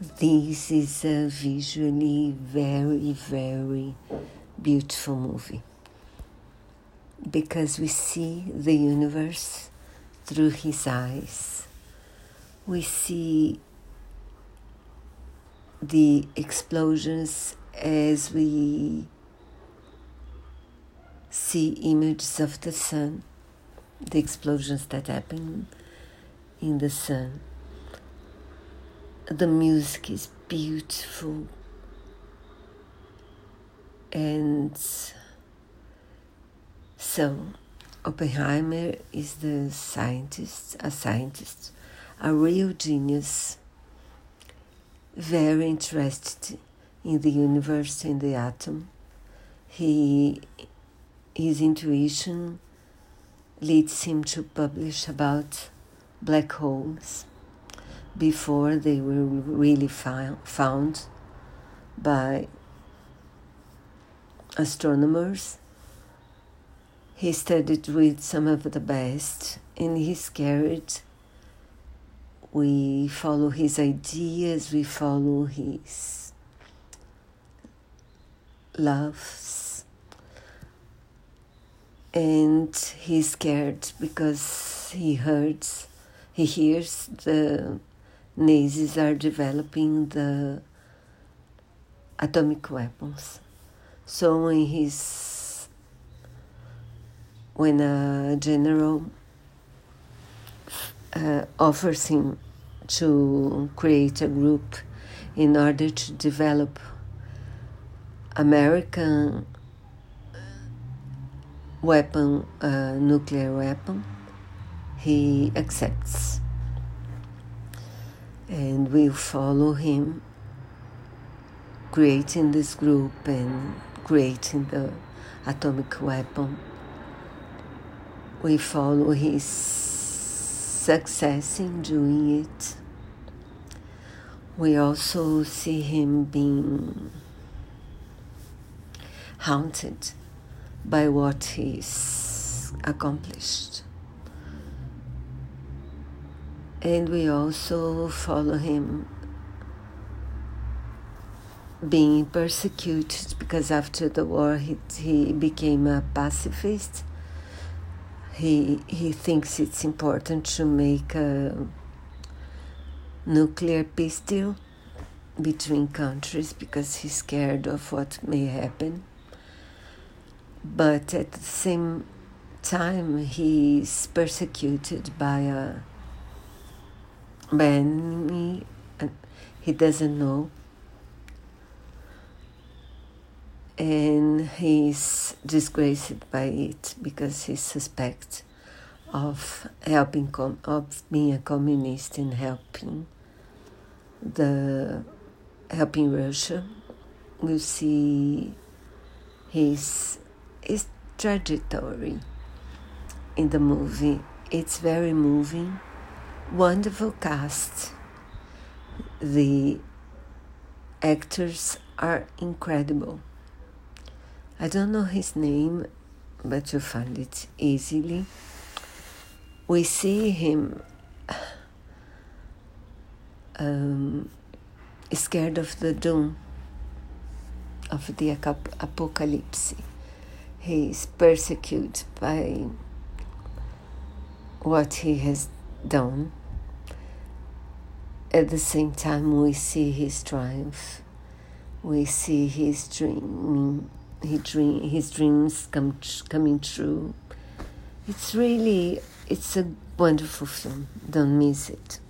This is a visually very, very beautiful movie because we see the universe through his eyes. We see the explosions as we see images of the sun, the explosions that happen in the sun the music is beautiful and so Oppenheimer is the scientist, a scientist, a real genius, very interested in the universe and the atom. He his intuition leads him to publish about black holes before they were really found by astronomers. He studied with some of the best and he's scared. We follow his ideas, we follow his loves. And he's scared because he hurts, he hears the Nazis are developing the atomic weapons. So when he's when a general uh, offers him to create a group in order to develop American weapon, uh, nuclear weapon, he accepts and we follow him creating this group and creating the atomic weapon. We follow his success in doing it. We also see him being haunted by what he's accomplished and we also follow him being persecuted because after the war he, he became a pacifist. He he thinks it's important to make a nuclear peace deal between countries because he's scared of what may happen. But at the same time he's persecuted by a and he doesn't know and he's disgraced by it because he suspects of helping com- of being a communist and helping the helping Russia. We see his his trajectory in the movie. It's very moving wonderful cast. The actors are incredible. I don't know his name, but you find it easily. We see him um, scared of the doom, of the apocalypse. He is persecuted by what he has done at the same time, we see his triumph. We see his dreaming, his, dream, his dreams come, coming true. It's really, it's a wonderful film. Don't miss it.